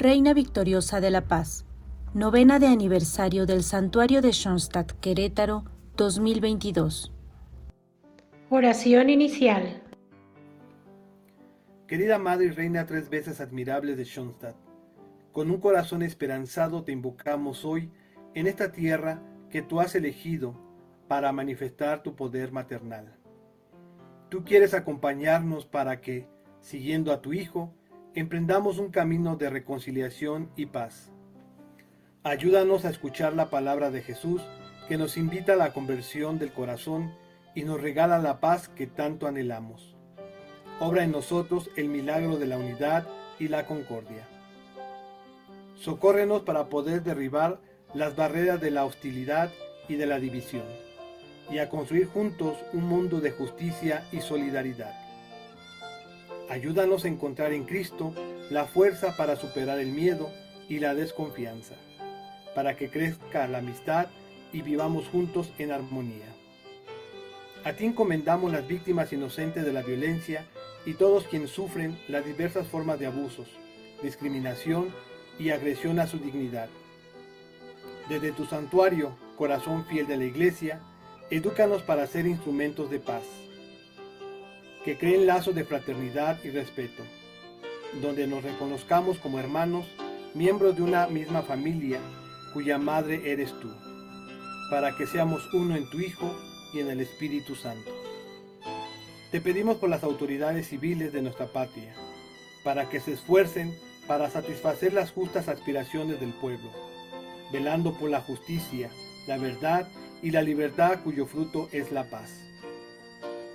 Reina Victoriosa de la Paz, novena de aniversario del Santuario de Schoenstatt Querétaro 2022. Oración inicial. Querida Madre y Reina tres veces admirable de Schoenstatt, con un corazón esperanzado te invocamos hoy en esta tierra que tú has elegido para manifestar tu poder maternal. Tú quieres acompañarnos para que, siguiendo a tu Hijo, emprendamos un camino de reconciliación y paz. Ayúdanos a escuchar la palabra de Jesús que nos invita a la conversión del corazón y nos regala la paz que tanto anhelamos. Obra en nosotros el milagro de la unidad y la concordia. Socórrenos para poder derribar las barreras de la hostilidad y de la división, y a construir juntos un mundo de justicia y solidaridad. Ayúdanos a encontrar en Cristo la fuerza para superar el miedo y la desconfianza, para que crezca la amistad y vivamos juntos en armonía. A ti encomendamos las víctimas inocentes de la violencia y todos quienes sufren las diversas formas de abusos, discriminación y agresión a su dignidad. Desde tu santuario, corazón fiel de la Iglesia, edúcanos para ser instrumentos de paz que creen lazos de fraternidad y respeto, donde nos reconozcamos como hermanos, miembros de una misma familia, cuya madre eres tú, para que seamos uno en tu Hijo y en el Espíritu Santo. Te pedimos por las autoridades civiles de nuestra patria, para que se esfuercen para satisfacer las justas aspiraciones del pueblo, velando por la justicia, la verdad y la libertad cuyo fruto es la paz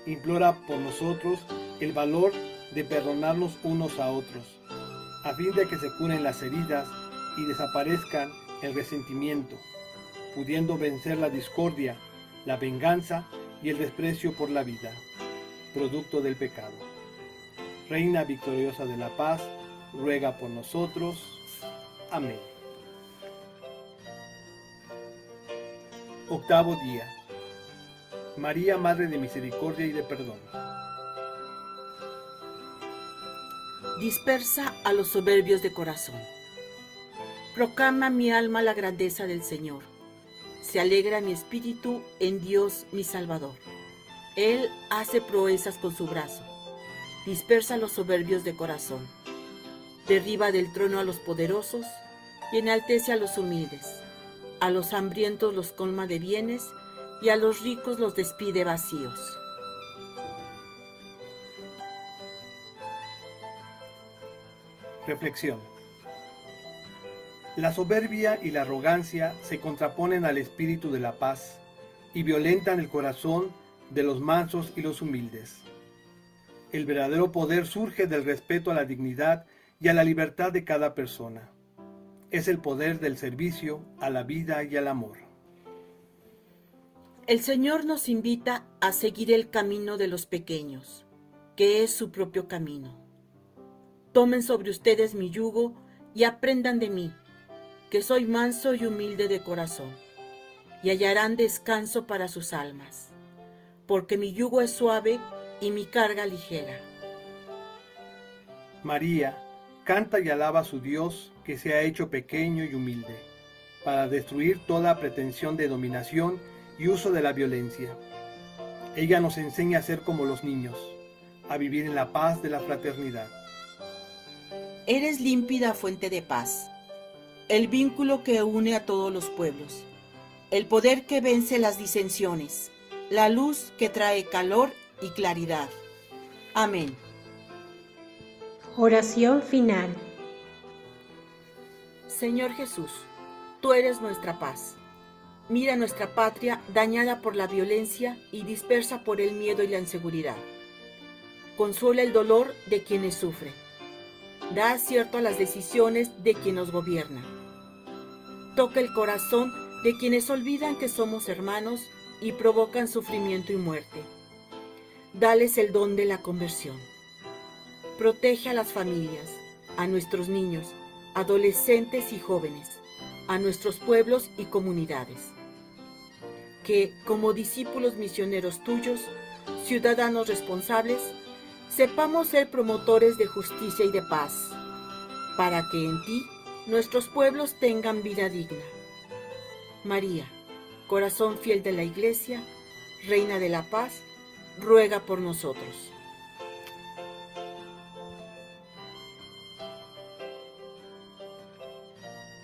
implora por nosotros el valor de perdonarnos unos a otros, a fin de que se curen las heridas y desaparezcan el resentimiento, pudiendo vencer la discordia, la venganza y el desprecio por la vida, producto del pecado. Reina victoriosa de la paz, ruega por nosotros. Amén. Octavo día María, Madre de Misericordia y de Perdón. Dispersa a los soberbios de corazón. Proclama mi alma la grandeza del Señor. Se alegra mi espíritu en Dios mi Salvador. Él hace proezas con su brazo. Dispersa a los soberbios de corazón. Derriba del trono a los poderosos y enaltece a los humildes. A los hambrientos los colma de bienes y a los ricos los despide vacíos. Reflexión. La soberbia y la arrogancia se contraponen al espíritu de la paz y violentan el corazón de los mansos y los humildes. El verdadero poder surge del respeto a la dignidad y a la libertad de cada persona. Es el poder del servicio a la vida y al amor. El Señor nos invita a seguir el camino de los pequeños, que es su propio camino. Tomen sobre ustedes mi yugo y aprendan de mí, que soy manso y humilde de corazón, y hallarán descanso para sus almas, porque mi yugo es suave y mi carga ligera. María canta y alaba a su Dios que se ha hecho pequeño y humilde, para destruir toda pretensión de dominación y uso de la violencia. Ella nos enseña a ser como los niños, a vivir en la paz de la fraternidad. Eres límpida fuente de paz, el vínculo que une a todos los pueblos, el poder que vence las disensiones, la luz que trae calor y claridad. Amén. Oración final. Señor Jesús, tú eres nuestra paz. Mira nuestra patria dañada por la violencia y dispersa por el miedo y la inseguridad. Consuela el dolor de quienes sufren. Da acierto a las decisiones de quien nos gobierna. Toca el corazón de quienes olvidan que somos hermanos y provocan sufrimiento y muerte. Dales el don de la conversión. Protege a las familias, a nuestros niños, adolescentes y jóvenes, a nuestros pueblos y comunidades que, como discípulos misioneros tuyos, ciudadanos responsables, sepamos ser promotores de justicia y de paz. para que en ti nuestros pueblos tengan vida digna. María, corazón fiel de la Iglesia, Reina de la Paz, ruega por nosotros.